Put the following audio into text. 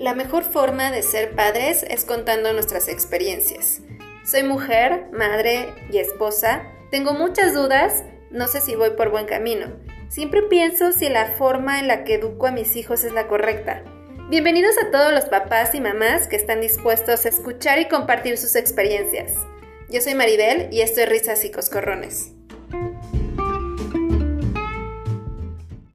La mejor forma de ser padres es contando nuestras experiencias. Soy mujer, madre y esposa. Tengo muchas dudas, no sé si voy por buen camino. Siempre pienso si la forma en la que educo a mis hijos es la correcta. Bienvenidos a todos los papás y mamás que están dispuestos a escuchar y compartir sus experiencias. Yo soy Maribel y esto es Risas y Coscorrones.